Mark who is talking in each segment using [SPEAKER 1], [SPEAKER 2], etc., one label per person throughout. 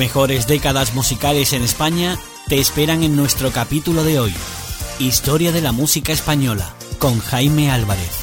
[SPEAKER 1] mejores décadas musicales en España te esperan en nuestro capítulo de hoy. Historia de la música española con Jaime Álvarez.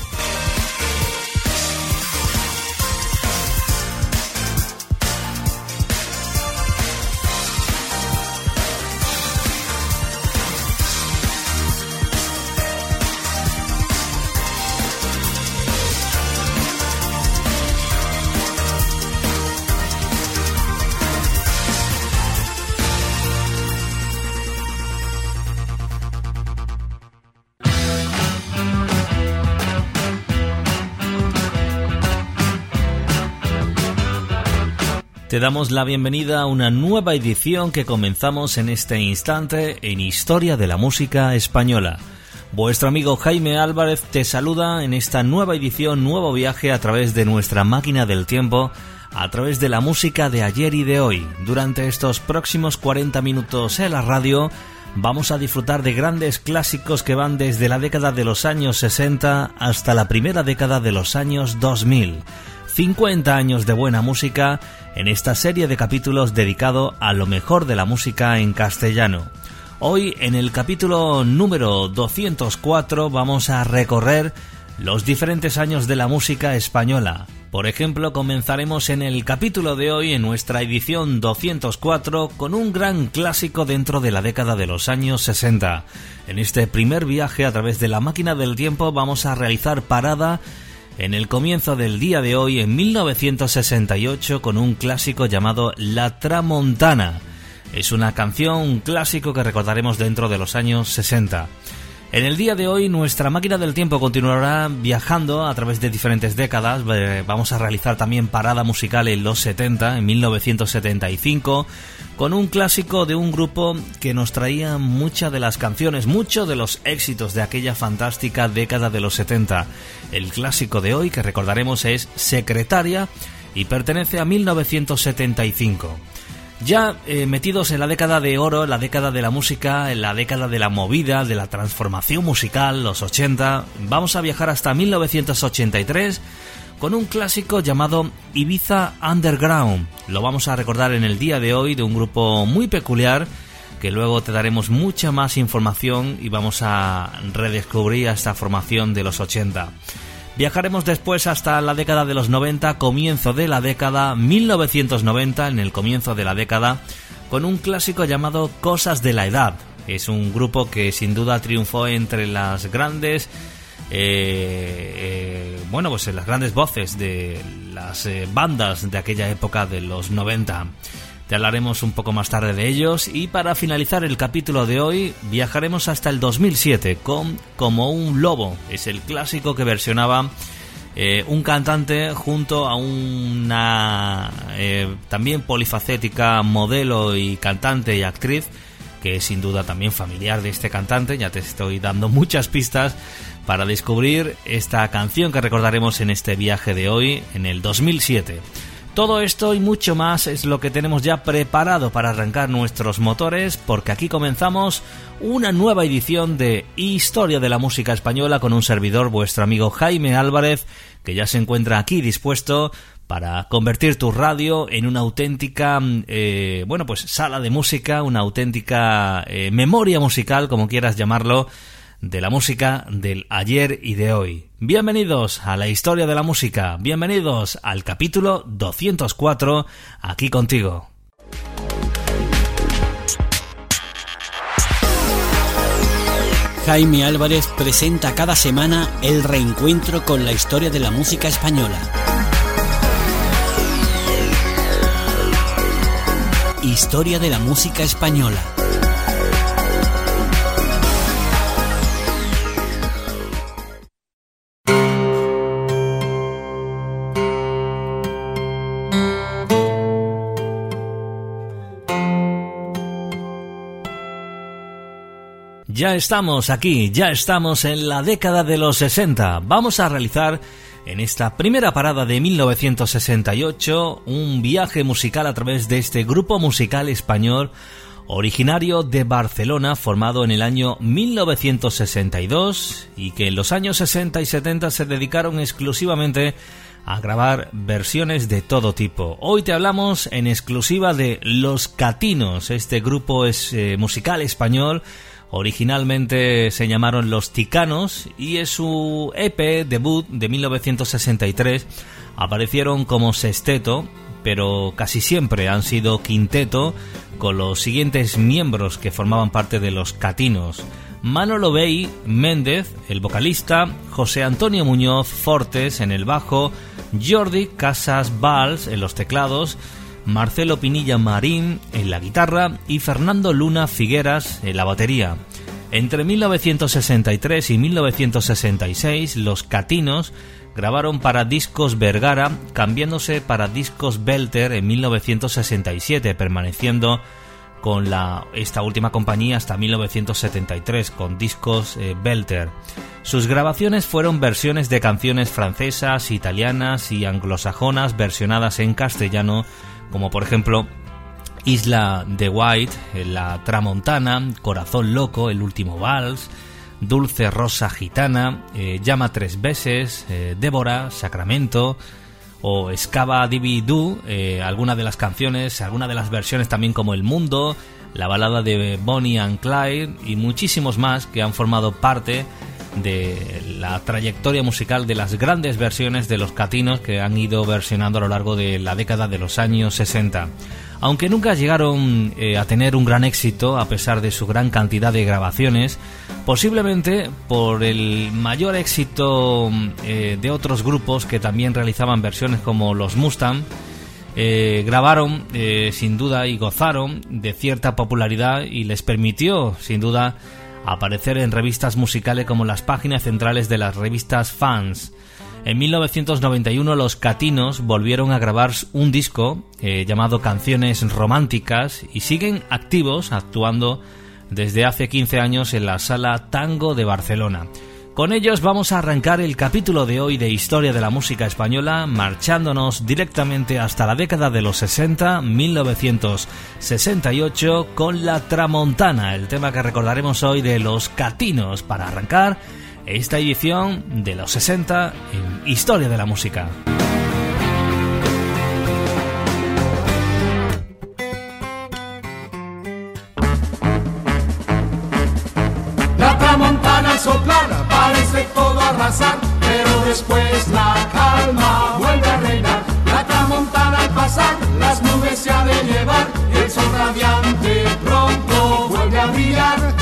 [SPEAKER 1] Te damos la bienvenida a una nueva edición que comenzamos en este instante en Historia de la Música Española. Vuestro amigo Jaime Álvarez te saluda en esta nueva edición, nuevo viaje a través de nuestra máquina del tiempo, a través de la música de ayer y de hoy. Durante estos próximos 40 minutos en la radio vamos a disfrutar de grandes clásicos que van desde la década de los años 60 hasta la primera década de los años 2000. 50 años de buena música en esta serie de capítulos dedicado a lo mejor de la música en castellano. Hoy en el capítulo número 204 vamos a recorrer los diferentes años de la música española. Por ejemplo, comenzaremos en el capítulo de hoy, en nuestra edición 204, con un gran clásico dentro de la década de los años 60. En este primer viaje a través de la máquina del tiempo vamos a realizar parada en el comienzo del día de hoy, en 1968, con un clásico llamado La Tramontana. Es una canción, un clásico que recordaremos dentro de los años 60. En el día de hoy nuestra máquina del tiempo continuará viajando a través de diferentes décadas. Vamos a realizar también parada musical en los 70, en 1975, con un clásico de un grupo que nos traía muchas de las canciones, muchos de los éxitos de aquella fantástica década de los 70. El clásico de hoy que recordaremos es Secretaria y pertenece a 1975. Ya eh, metidos en la década de oro, en la década de la música, en la década de la movida, de la transformación musical, los 80, vamos a viajar hasta 1983 con un clásico llamado Ibiza Underground. Lo vamos a recordar en el día de hoy de un grupo muy peculiar que luego te daremos mucha más información y vamos a redescubrir esta formación de los 80. Viajaremos después hasta la década de los 90, comienzo de la década 1990, en el comienzo de la década, con un clásico llamado Cosas de la Edad. Es un grupo que sin duda triunfó entre las grandes, eh, eh, bueno, pues en las grandes voces de las eh, bandas de aquella época de los 90. Te hablaremos un poco más tarde de ellos y para finalizar el capítulo de hoy viajaremos hasta el 2007 con Como un lobo. Es el clásico que versionaba eh, un cantante junto a una eh, también polifacética modelo y cantante y actriz que es sin duda también familiar de este cantante. Ya te estoy dando muchas pistas para descubrir esta canción que recordaremos en este viaje de hoy en el 2007. Todo esto y mucho más es lo que tenemos ya preparado para arrancar nuestros motores porque aquí comenzamos una nueva edición de Historia de la Música Española con un servidor, vuestro amigo Jaime Álvarez, que ya se encuentra aquí dispuesto para convertir tu radio en una auténtica, eh, bueno, pues sala de música, una auténtica eh, memoria musical, como quieras llamarlo, de la música del ayer y de hoy. Bienvenidos a la historia de la música, bienvenidos al capítulo 204, aquí contigo.
[SPEAKER 2] Jaime Álvarez presenta cada semana el reencuentro con la historia de la música española. Historia de la música española.
[SPEAKER 1] Ya estamos aquí, ya estamos en la década de los 60. Vamos a realizar en esta primera parada de 1968 un viaje musical a través de este grupo musical español originario de Barcelona formado en el año 1962 y que en los años 60 y 70 se dedicaron exclusivamente a grabar versiones de todo tipo. Hoy te hablamos en exclusiva de Los Catinos, este grupo es, eh, musical español Originalmente se llamaron Los Ticanos y en su EP debut de 1963 aparecieron como sexteto, pero casi siempre han sido quinteto con los siguientes miembros que formaban parte de los Catinos. Manolo Bey Méndez, el vocalista, José Antonio Muñoz Fortes en el bajo, Jordi Casas Valls en los teclados, Marcelo Pinilla Marín en la guitarra y Fernando Luna Figueras en la batería. Entre 1963 y 1966, los Catinos grabaron para Discos Vergara, cambiándose para Discos Belter en 1967, permaneciendo con la, esta última compañía hasta 1973 con Discos eh, Belter. Sus grabaciones fueron versiones de canciones francesas, italianas y anglosajonas versionadas en castellano como por ejemplo Isla de White, La Tramontana, Corazón Loco, El Último Vals, Dulce Rosa Gitana, eh, Llama Tres Veces, eh, Débora, Sacramento o Escava Divi Du, eh, algunas de las canciones, algunas de las versiones también como El Mundo, la balada de Bonnie and Clyde y muchísimos más que han formado parte de la trayectoria musical de las grandes versiones de los catinos que han ido versionando a lo largo de la década de los años 60. Aunque nunca llegaron eh, a tener un gran éxito a pesar de su gran cantidad de grabaciones, posiblemente por el mayor éxito eh, de otros grupos que también realizaban versiones como los Mustang, eh, grabaron sin duda y gozaron de cierta popularidad y les permitió sin duda aparecer en revistas musicales como las páginas centrales de las revistas Fans. En 1991 los Catinos volvieron a grabar un disco eh, llamado Canciones Románticas y siguen activos actuando desde hace 15 años en la sala Tango de Barcelona. Con ellos vamos a arrancar el capítulo de hoy de Historia de la Música Española, marchándonos directamente hasta la década de los 60, 1968, con La Tramontana, el tema que recordaremos hoy de Los Catinos, para arrancar esta edición de los 60 en Historia de la Música.
[SPEAKER 3] Pero después la calma vuelve a reinar. La tramontana al pasar, las nubes se ha de llevar, el sol radiante pronto vuelve a brillar.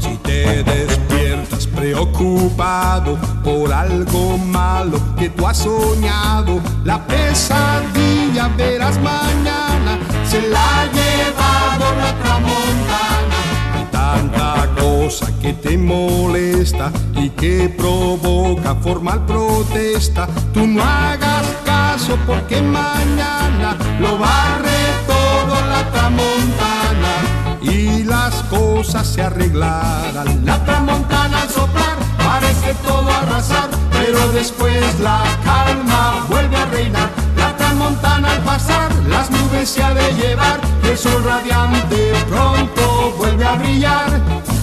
[SPEAKER 4] Si te despiertas preocupado por algo malo que tú has soñado, la pesadilla verás mañana, se la ha llevado la tramontana. Y tanta cosa que te molesta y que provoca formal protesta, tú no hagas caso porque mañana lo barre todo la tramontana y las cosas se arreglarán.
[SPEAKER 3] La tramontana al soplar parece todo arrasar, pero después la calma vuelve a reinar. La tramontana al pasar, las nubes se ha de llevar, el sol radiante pronto vuelve a brillar.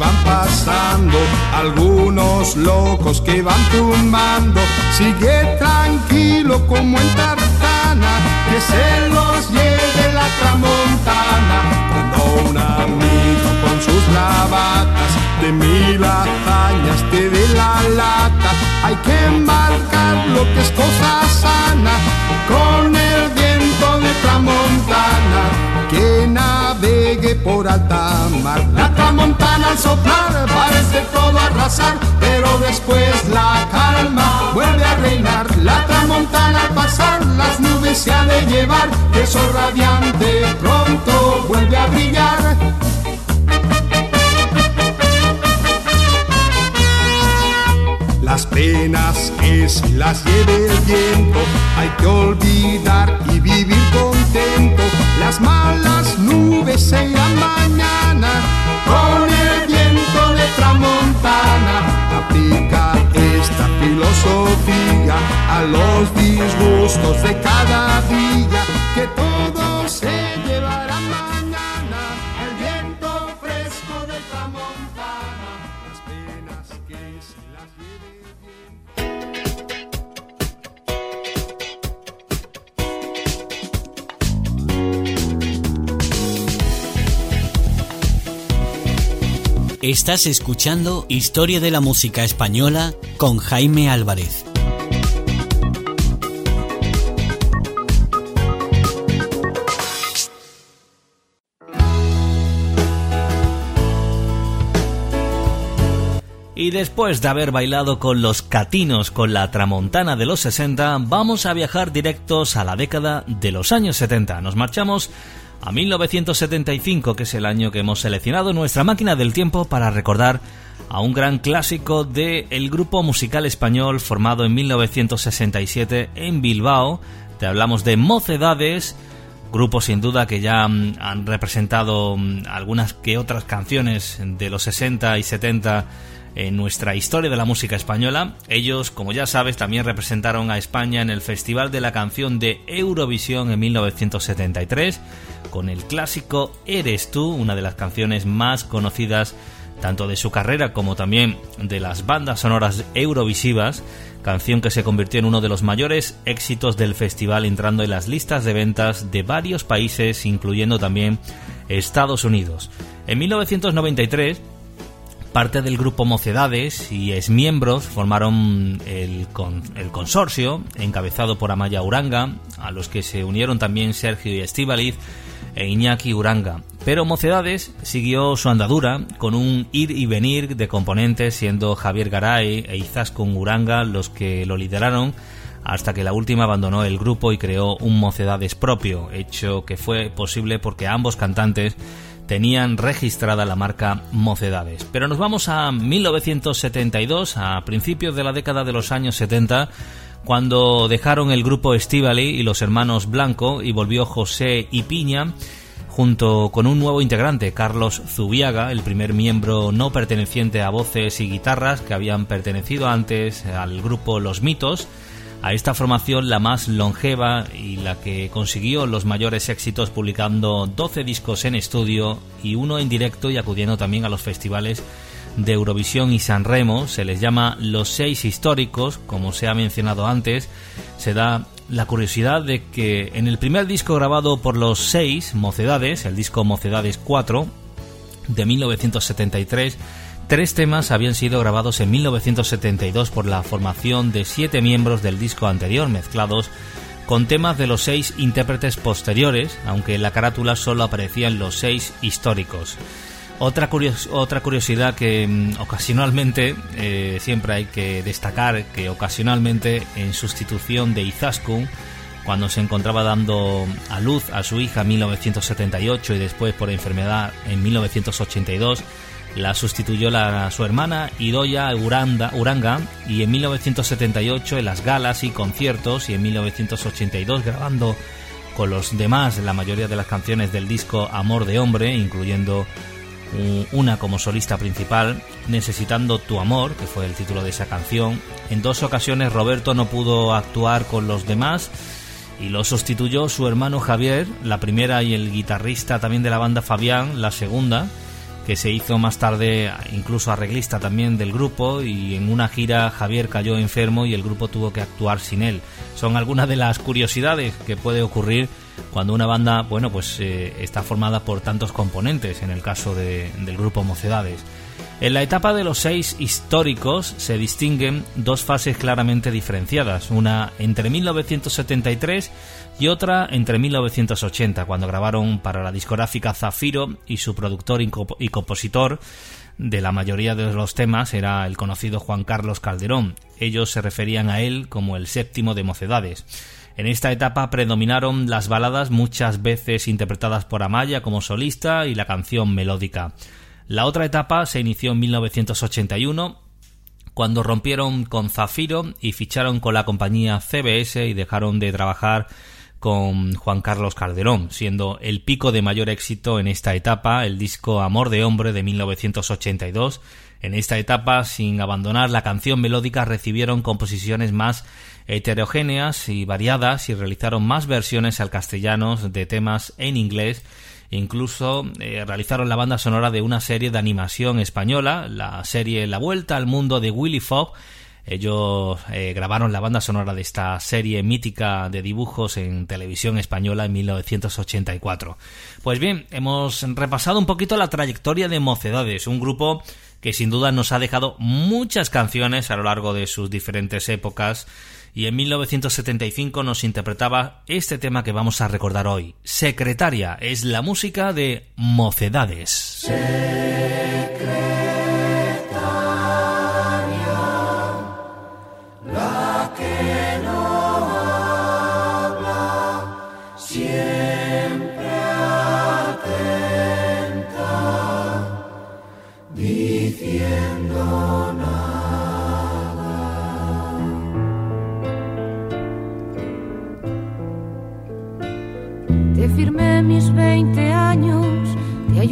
[SPEAKER 4] Van unos locos que van tumbando. Sigue tranquilo como en tartana, que se los lleve la tramontana. Cuando un amigo con sus bravatas de mil hazañas te dé la lata, hay que marcar lo que es cosa sana con el viento de tramontana que navegue por alta mar. La tramontana al soplar parece todo arrasar, pero después la calma vuelve a reinar. La tramontana al pasar las nubes se ha de llevar, que sol radiante pronto vuelve a brillar. Las penas que las lleve el viento hay que olvidar y vivir contento. Las malas nubes se irán mañana con el viento de tramontana. Aplica esta filosofía a los disgustos de cada día
[SPEAKER 2] Estás escuchando Historia de la Música Española con Jaime Álvarez.
[SPEAKER 1] Y después de haber bailado con los catinos con la tramontana de los 60, vamos a viajar directos a la década de los años 70. Nos marchamos a 1975, que es el año que hemos seleccionado nuestra máquina del tiempo para recordar a un gran clásico del grupo musical español formado en 1967 en Bilbao. Te hablamos de Mocedades, grupo sin duda que ya mm, han representado mm, algunas que otras canciones de los 60 y 70 en nuestra historia de la música española. Ellos, como ya sabes, también representaron a España en el Festival de la Canción de Eurovisión en 1973 con el clásico Eres tú, una de las canciones más conocidas tanto de su carrera como también de las bandas sonoras eurovisivas, canción que se convirtió en uno de los mayores éxitos del festival entrando en las listas de ventas de varios países, incluyendo también Estados Unidos. En 1993, parte del grupo Mocedades y exmiembros formaron el, con, el consorcio, encabezado por Amaya Uranga, a los que se unieron también Sergio y Estíbaliz e Iñaki Uranga. Pero Mocedades siguió su andadura con un ir y venir de componentes, siendo Javier Garay e Izaskun Uranga los que lo lideraron hasta que la última abandonó el grupo y creó un Mocedades propio, hecho que fue posible porque ambos cantantes tenían registrada la marca Mocedades. Pero nos vamos a 1972, a principios de la década de los años 70, cuando dejaron el grupo Estivali y los hermanos Blanco y volvió José y Piña junto con un nuevo integrante, Carlos Zubiaga, el primer miembro no perteneciente a voces y guitarras que habían pertenecido antes al grupo Los Mitos, a esta formación la más longeva y la que consiguió los mayores éxitos publicando 12 discos en estudio y uno en directo y acudiendo también a los festivales de Eurovisión y San Remo, se les llama los seis históricos, como se ha mencionado antes, se da la curiosidad de que en el primer disco grabado por los seis Mocedades, el disco Mocedades 4 de 1973, tres temas habían sido grabados en 1972 por la formación de siete miembros del disco anterior, mezclados con temas de los seis intérpretes posteriores, aunque en la carátula solo aparecían los seis históricos. Otra, curios otra curiosidad que mm, ocasionalmente eh, siempre hay que destacar que ocasionalmente en sustitución de Izaskun cuando se encontraba dando a luz a su hija en 1978 y después por enfermedad en 1982 la sustituyó la, su hermana Idoya Uranga y en 1978 en las galas y conciertos y en 1982 grabando con los demás la mayoría de las canciones del disco Amor de Hombre, incluyendo una como solista principal, Necesitando tu amor, que fue el título de esa canción. En dos ocasiones Roberto no pudo actuar con los demás y lo sustituyó su hermano Javier, la primera y el guitarrista también de la banda Fabián, la segunda. Que se hizo más tarde incluso arreglista también del grupo y en una gira Javier cayó enfermo y el grupo tuvo que actuar sin él. Son algunas de las curiosidades que puede ocurrir cuando una banda, bueno, pues eh, está formada por tantos componentes, en el caso del grupo Mocedades. En la etapa de los seis históricos se distinguen dos fases claramente diferenciadas, una entre 1973 y otra entre 1980, cuando grabaron para la discográfica Zafiro y su productor y compositor de la mayoría de los temas era el conocido Juan Carlos Calderón. Ellos se referían a él como el séptimo de Mocedades. En esta etapa predominaron las baladas muchas veces interpretadas por Amaya como solista y la canción melódica. La otra etapa se inició en 1981 cuando rompieron con Zafiro y ficharon con la compañía CBS y dejaron de trabajar con Juan Carlos Calderón, siendo el pico de mayor éxito en esta etapa el disco Amor de Hombre de 1982. En esta etapa, sin abandonar la canción melódica, recibieron composiciones más heterogéneas y variadas y realizaron más versiones al castellano de temas en inglés Incluso eh, realizaron la banda sonora de una serie de animación española, la serie La Vuelta al Mundo de Willy Fogg. Ellos eh, grabaron la banda sonora de esta serie mítica de dibujos en televisión española en 1984. Pues bien, hemos repasado un poquito la trayectoria de Mocedades, un grupo que sin duda nos ha dejado muchas canciones a lo largo de sus diferentes épocas y en 1975 nos interpretaba este tema que vamos a recordar hoy. Secretaria es la música de Mocedades.
[SPEAKER 5] mis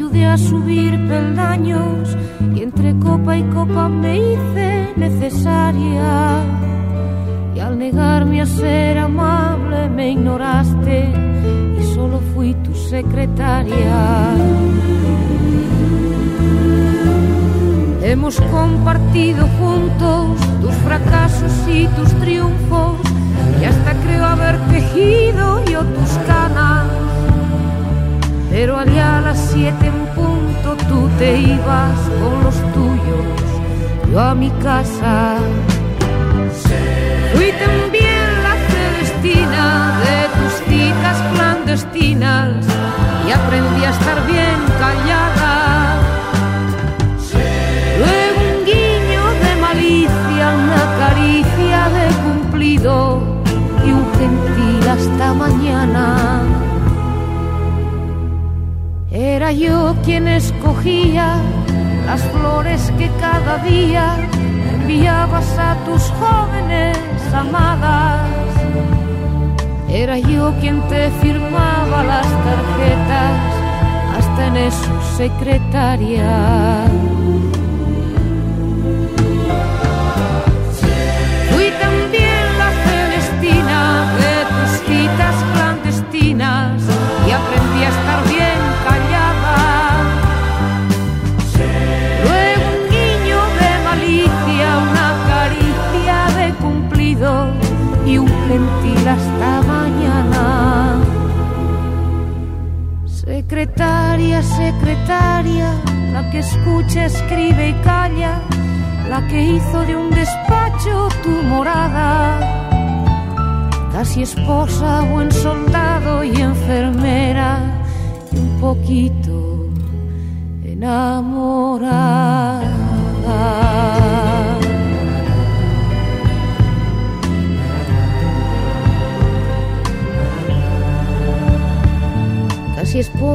[SPEAKER 5] ayudé a subir peldaños y entre copa y copa me hice necesaria. Y al negarme a ser amable me ignoraste y solo fui tu secretaria. Hemos compartido juntos tus fracasos y tus triunfos y hasta creo haber tejido yo tus canas pero allá a las siete en punto tú te ibas con los tuyos, yo a mi casa. Fui también las flores que cada día enviabas a tus jóvenes amadas. Era yo quien te firmaba las tarjetas hasta en eso secretaria. Secretaria, secretaria, la que escucha, escribe y calla, la que hizo de un despacho tu morada. Casi esposa, buen soldado y enfermera, y un poquito enamorada.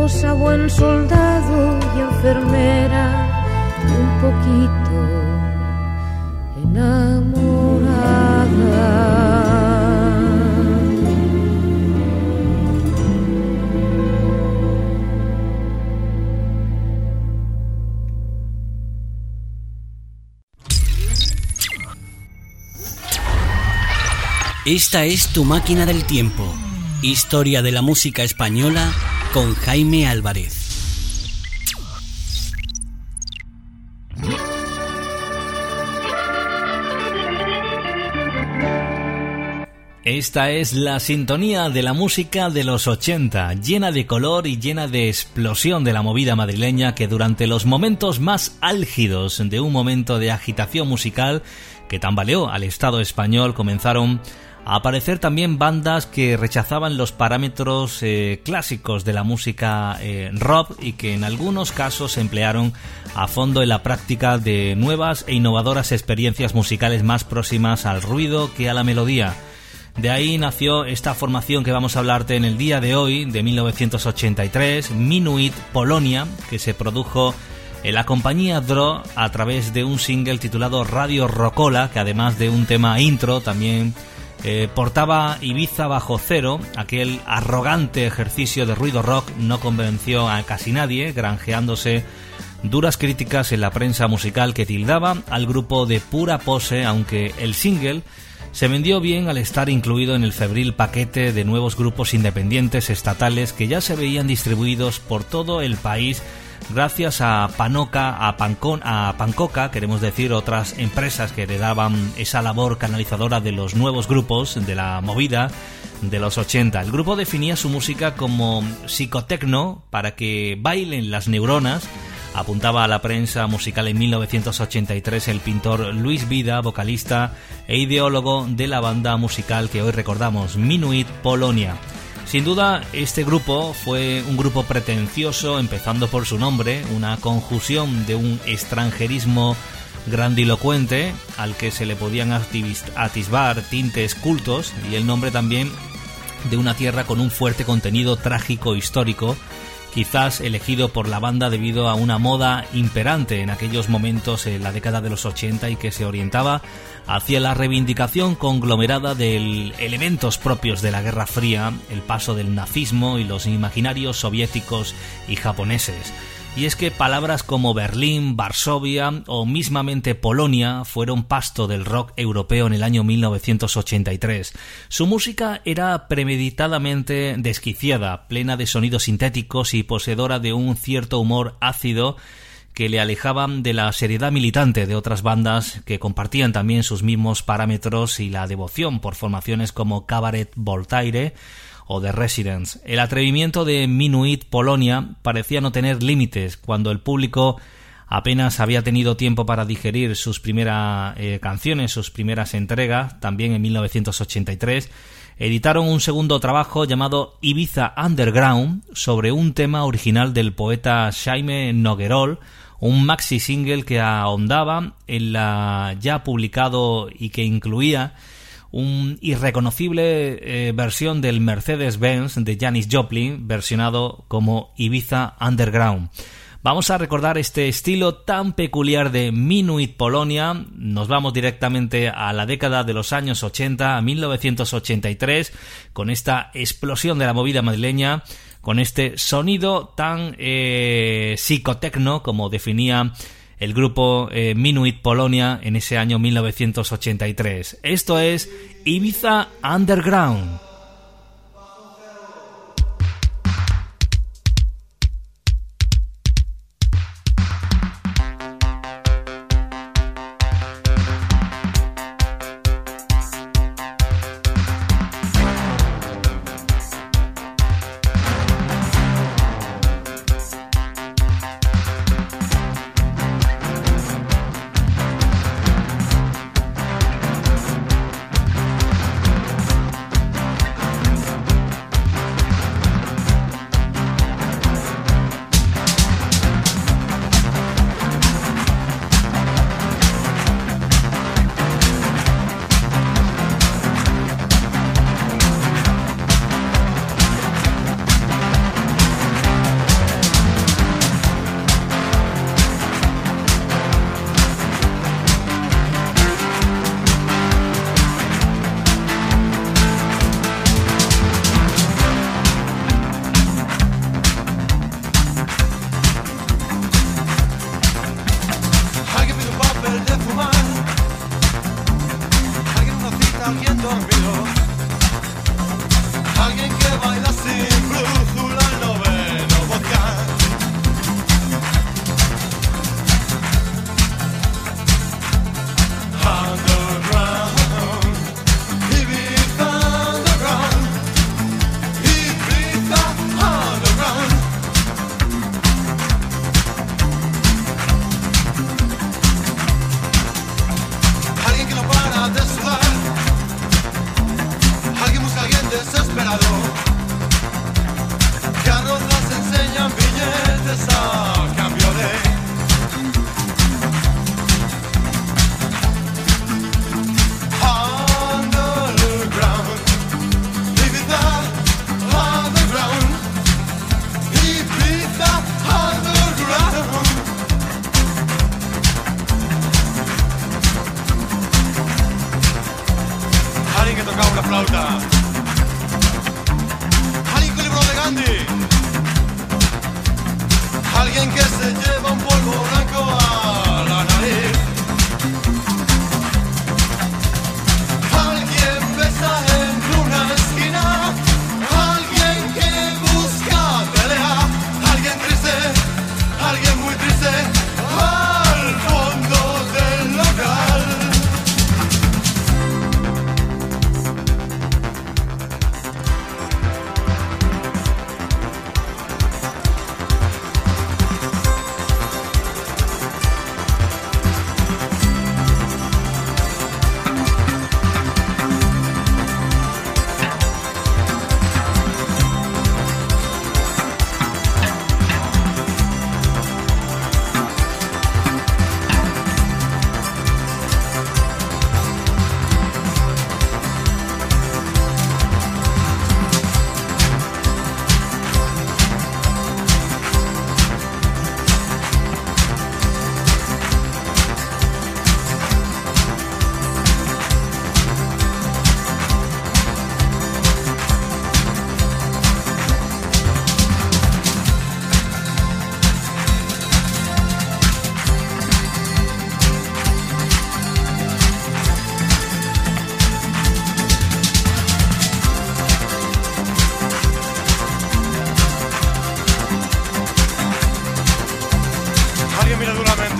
[SPEAKER 5] Esposa, buen soldado y enfermera, un poquito enamorada.
[SPEAKER 2] Esta es tu máquina del tiempo. Historia de la música española con Jaime Álvarez.
[SPEAKER 1] Esta es la sintonía de la música de los 80, llena de color y llena de explosión de la movida madrileña que durante los momentos más álgidos de un momento de agitación musical que tambaleó al Estado español comenzaron aparecer también bandas que rechazaban los parámetros eh, clásicos de la música eh, rock y que en algunos casos emplearon a fondo en la práctica de nuevas e innovadoras experiencias musicales más próximas al ruido que a la melodía. De ahí nació esta formación que vamos a hablarte en el día de hoy, de 1983, Minuit Polonia, que se produjo en la compañía Dro a través de un single titulado Radio Rocola, que además de un tema intro también eh, portaba Ibiza bajo cero, aquel arrogante ejercicio de ruido rock no convenció a casi nadie, granjeándose duras críticas en la prensa musical que tildaba al grupo de pura pose, aunque el single se vendió bien al estar incluido en el febril paquete de nuevos grupos independientes estatales que ya se veían distribuidos por todo el país gracias a Panoca, a Pancon, a Pancoca, queremos decir, otras empresas que le daban esa labor canalizadora de los nuevos grupos de la movida de los 80. El grupo definía su música como psicotecno para que bailen las neuronas apuntaba a la prensa musical en 1983 el pintor Luis Vida, vocalista e ideólogo de la banda musical que hoy recordamos, Minuit Polonia. Sin duda, este grupo fue un grupo pretencioso, empezando por su nombre, una conjunción de un extranjerismo grandilocuente al que se le podían atisbar tintes cultos y el nombre también de una tierra con un fuerte contenido trágico histórico quizás elegido por la banda debido a una moda imperante en aquellos momentos en la década de los 80 y que se orientaba hacia la reivindicación conglomerada de elementos propios de la Guerra Fría, el paso del nazismo y los imaginarios soviéticos y japoneses y es que palabras como Berlín, Varsovia o mismamente Polonia fueron pasto del rock europeo en el año 1983. Su música era premeditadamente desquiciada, plena de sonidos sintéticos y poseedora de un cierto humor ácido que le alejaban de la seriedad militante de otras bandas que compartían también sus mismos parámetros y la devoción por formaciones como Cabaret Voltaire o The Residents. El atrevimiento de Minuit Polonia parecía no tener límites cuando el público apenas había tenido tiempo para digerir sus primeras eh, canciones, sus primeras entregas, también en 1983, editaron un segundo trabajo llamado Ibiza Underground sobre un tema original del poeta Jaime Noguerol, un maxi single que ahondaba en la ya publicado y que incluía un irreconocible eh, versión del Mercedes-Benz de Janis Joplin, versionado como Ibiza Underground. Vamos a recordar este estilo tan peculiar de Minuit Polonia. Nos vamos directamente a la década de los años 80, a 1983, con esta explosión de la movida madrileña, con este sonido tan eh, psicotecno como definía el grupo eh, Minuit Polonia en ese año 1983. Esto es Ibiza Underground.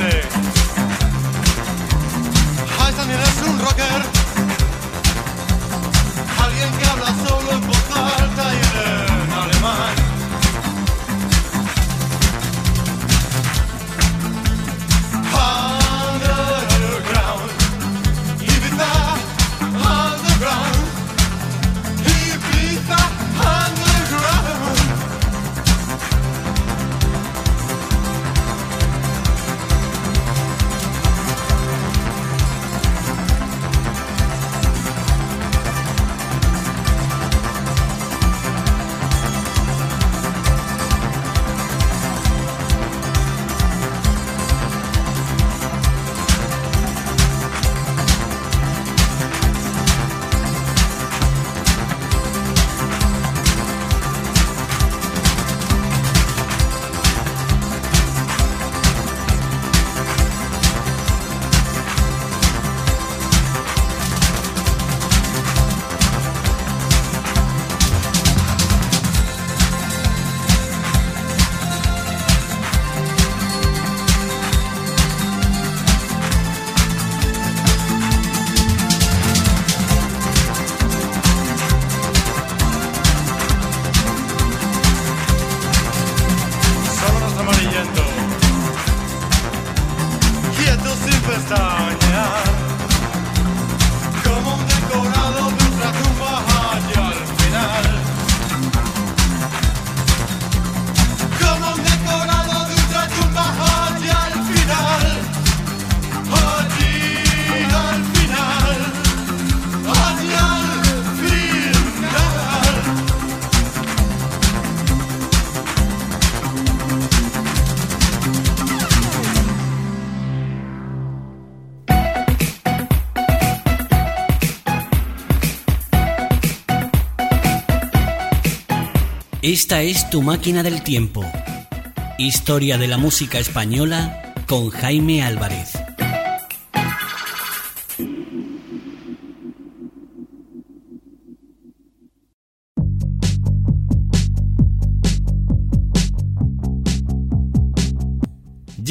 [SPEAKER 1] Sunday.
[SPEAKER 2] Esta es tu máquina del tiempo. Historia de la música española con Jaime Álvarez.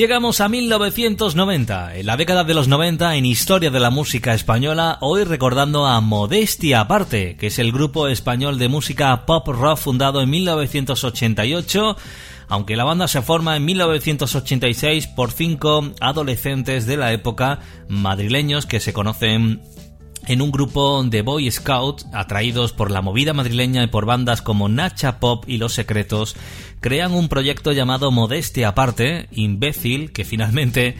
[SPEAKER 1] Llegamos a 1990, en la década de los 90 en Historia de la Música Española, hoy recordando a Modestia Aparte, que es el grupo español de música pop rock fundado en 1988, aunque la banda se forma en 1986 por cinco adolescentes de la época madrileños que se conocen en un grupo de Boy Scouts atraídos por la movida madrileña y por bandas como Nacha Pop y Los Secretos, crean un proyecto llamado Modestia Aparte, imbécil, que finalmente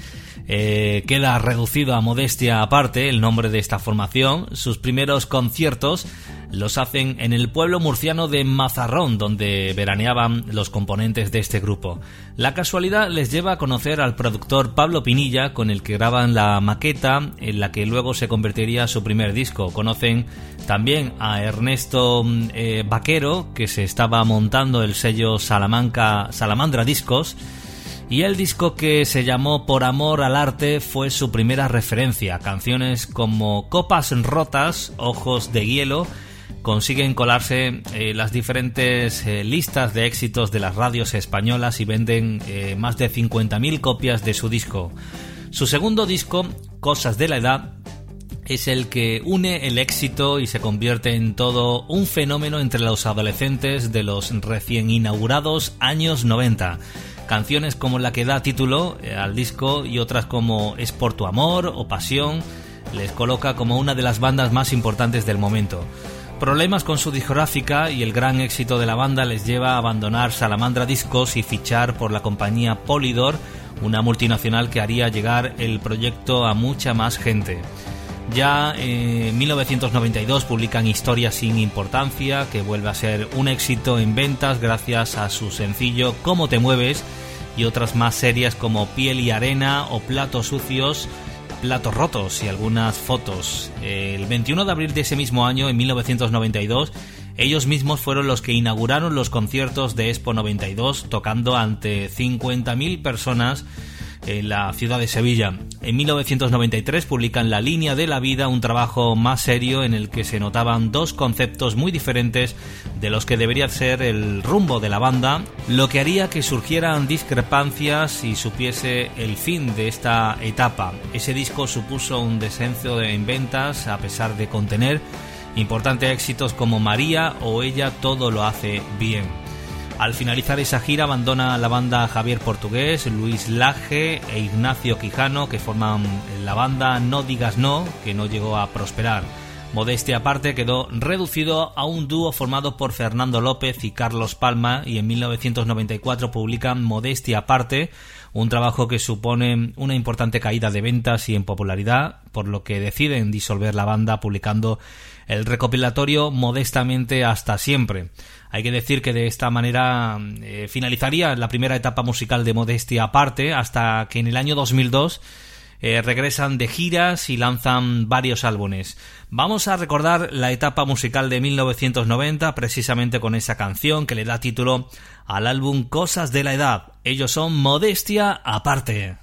[SPEAKER 1] eh, queda reducido a Modestia Aparte, el nombre de esta formación. Sus primeros conciertos los hacen en el pueblo murciano de Mazarrón, donde veraneaban los componentes de este grupo. La casualidad les lleva a conocer al productor Pablo Pinilla, con el que graban la maqueta en la que luego se convertiría su primer disco. Conocen también a Ernesto eh, Vaquero, que se estaba montando el sello Salamanca, Salamandra Discos, y el disco que se llamó Por Amor al Arte fue su primera referencia. Canciones como Copas Rotas, Ojos de Hielo, consiguen colarse eh, las diferentes eh, listas de éxitos de las radios españolas y venden eh, más de 50.000 copias de su disco. Su segundo disco, Cosas de la Edad, es el que une el éxito y se convierte en todo un fenómeno entre los adolescentes de los recién inaugurados años 90. Canciones como la que da título al disco y otras como Es por tu amor o Pasión les coloca como una de las bandas más importantes del momento. Problemas con su discográfica y el gran éxito de la banda les lleva a abandonar Salamandra Discos y fichar por la compañía Polydor, una multinacional que haría llegar el proyecto a mucha más gente. Ya en 1992 publican Historia sin importancia, que vuelve a ser un éxito en ventas gracias a su sencillo Cómo te mueves y otras más serias como Piel y Arena o Platos Sucios platos rotos y algunas fotos. El 21 de abril de ese mismo año, en 1992, ellos mismos fueron los que inauguraron los conciertos de Expo 92, tocando ante 50.000 personas en la ciudad de Sevilla. En 1993 publican La línea de la vida, un trabajo más serio en el que se notaban dos conceptos muy diferentes de los que debería ser el rumbo de la banda, lo que haría que surgieran discrepancias y supiese el fin de esta etapa. Ese disco supuso un descenso en ventas a pesar de contener importantes éxitos como María o Ella todo lo hace bien. Al finalizar esa gira abandona la banda Javier Portugués, Luis Laje e Ignacio Quijano que forman la banda No Digas No, que no llegó a prosperar. Modestia aparte quedó reducido a un dúo formado por Fernando López y Carlos Palma y en 1994 publican Modestia aparte, un trabajo que supone una importante caída de ventas y en popularidad, por lo que deciden disolver la banda publicando el recopilatorio Modestamente hasta siempre. Hay que decir que de esta manera eh, finalizaría la primera etapa musical de Modestia aparte hasta que en el año 2002 eh, regresan de giras y lanzan varios álbumes. Vamos a recordar la etapa musical de 1990 precisamente con esa canción que le da título al álbum Cosas de la Edad. Ellos son Modestia aparte.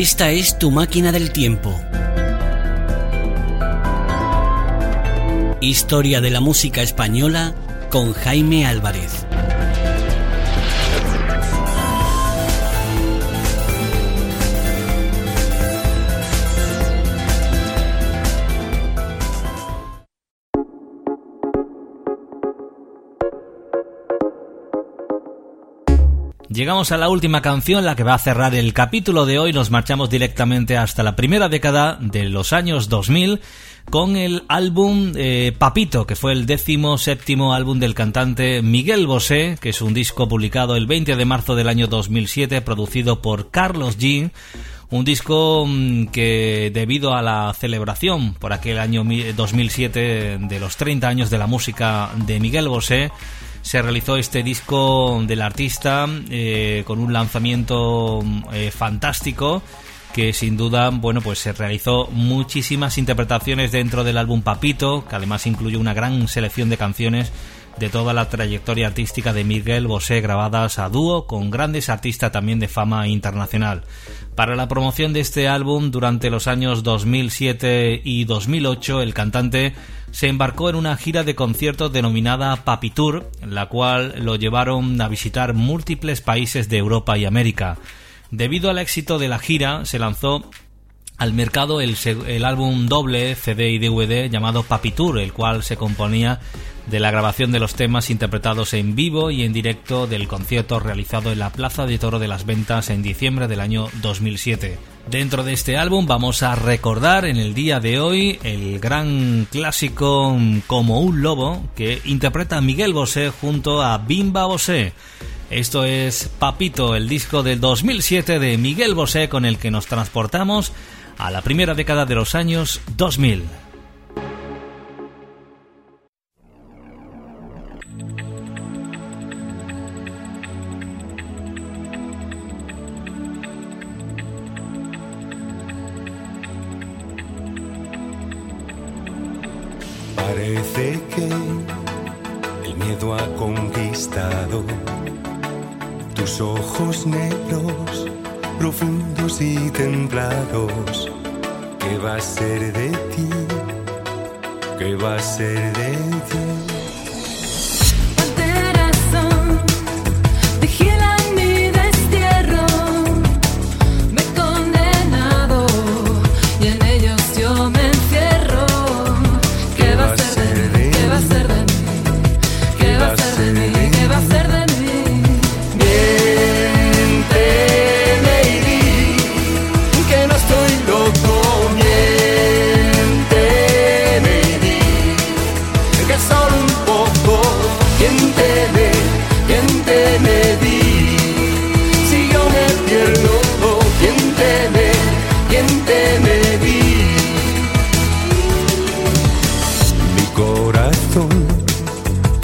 [SPEAKER 2] Esta es tu máquina del tiempo. Historia de la música española con Jaime Álvarez.
[SPEAKER 1] Llegamos a la última canción, la que va a cerrar el capítulo de hoy. Nos marchamos directamente hasta la primera década de los años 2000 con el álbum eh, Papito, que fue el décimo séptimo álbum del cantante Miguel Bosé, que es un disco publicado el 20 de marzo del año 2007, producido por Carlos G. Un disco mm, que debido a la celebración por aquel año 2007 de los 30 años de la música de Miguel Bosé, se realizó este disco del artista eh, con un lanzamiento eh, fantástico que sin duda, bueno, pues se realizó muchísimas interpretaciones dentro del álbum Papito, que además incluye una gran selección de canciones de toda la trayectoria artística de Miguel Bosé grabadas a dúo con grandes artistas también de fama internacional. Para la promoción de este álbum durante los años 2007 y 2008 el cantante se embarcó en una gira de conciertos denominada Papi Tour, la cual lo llevaron a visitar múltiples países de Europa y América. Debido al éxito de la gira se lanzó al mercado el, álbum doble CD y DVD llamado Papi Tour, el cual se componía de la grabación de los temas interpretados en vivo y en directo del concierto realizado en la Plaza de Toro de las Ventas en diciembre del año 2007. Dentro de este álbum vamos a recordar en el día de hoy el gran clásico Como un lobo que interpreta Miguel Bosé junto a Bimba Bosé. Esto es Papito, el disco del 2007 de Miguel Bosé con el que nos transportamos a la primera década de los años 2000.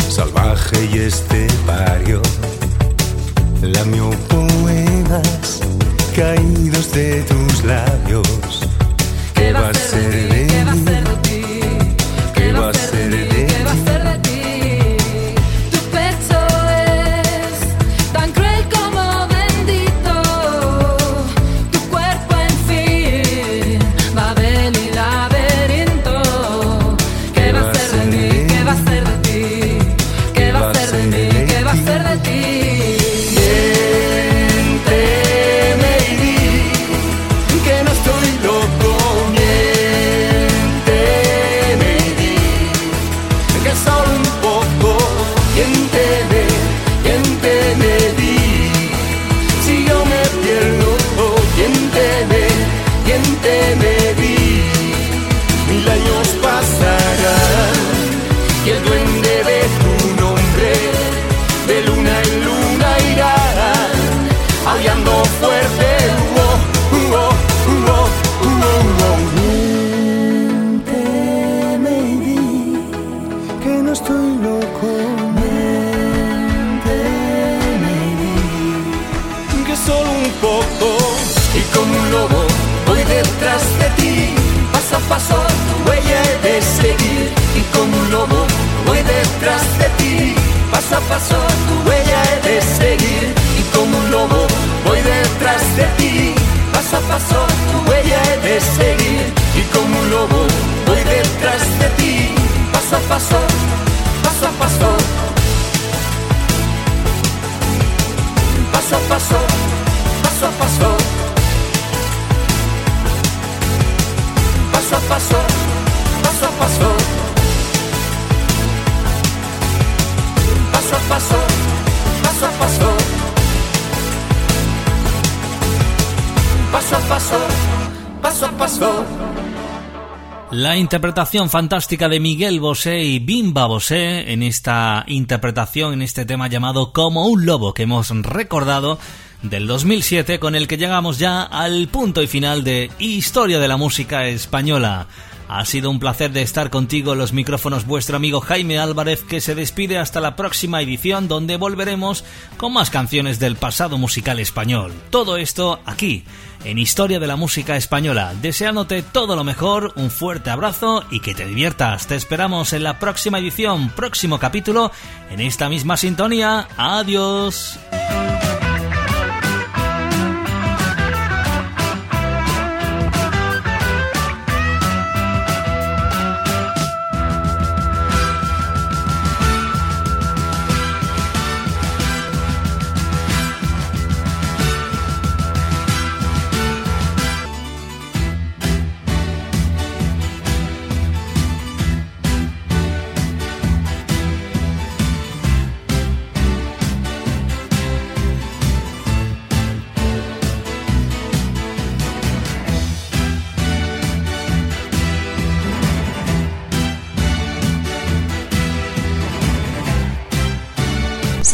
[SPEAKER 6] salvaje y este estepario, lamio poemas caídos de tus labios. solo un poco. Y como un lobo voy detrás de ti, paso a paso tu huella he de seguir. Y como un lobo voy detrás de ti, paso a paso tu huella he de seguir. Y como un lobo voy detrás de ti, paso a paso tu huella he de seguir. Y como un lobo voy detrás de ti, paso a paso, paso a paso. paso a paso paso a paso, paso a paso, paso a paso, paso a paso, paso a paso, paso a paso, paso a paso.
[SPEAKER 1] La interpretación fantástica de Miguel Bosé y Bimba Bosé en esta interpretación, en este tema llamado Como un lobo que hemos recordado del 2007 con el que llegamos ya al punto y final de Historia de la Música Española. Ha sido un placer de estar contigo en los micrófonos vuestro amigo Jaime Álvarez que se despide hasta la próxima edición donde volveremos con más canciones del pasado musical español. Todo esto aquí, en Historia de la Música Española. Deseándote todo lo mejor, un fuerte abrazo y que te diviertas. Te esperamos en la próxima edición, próximo capítulo, en esta misma sintonía. Adiós.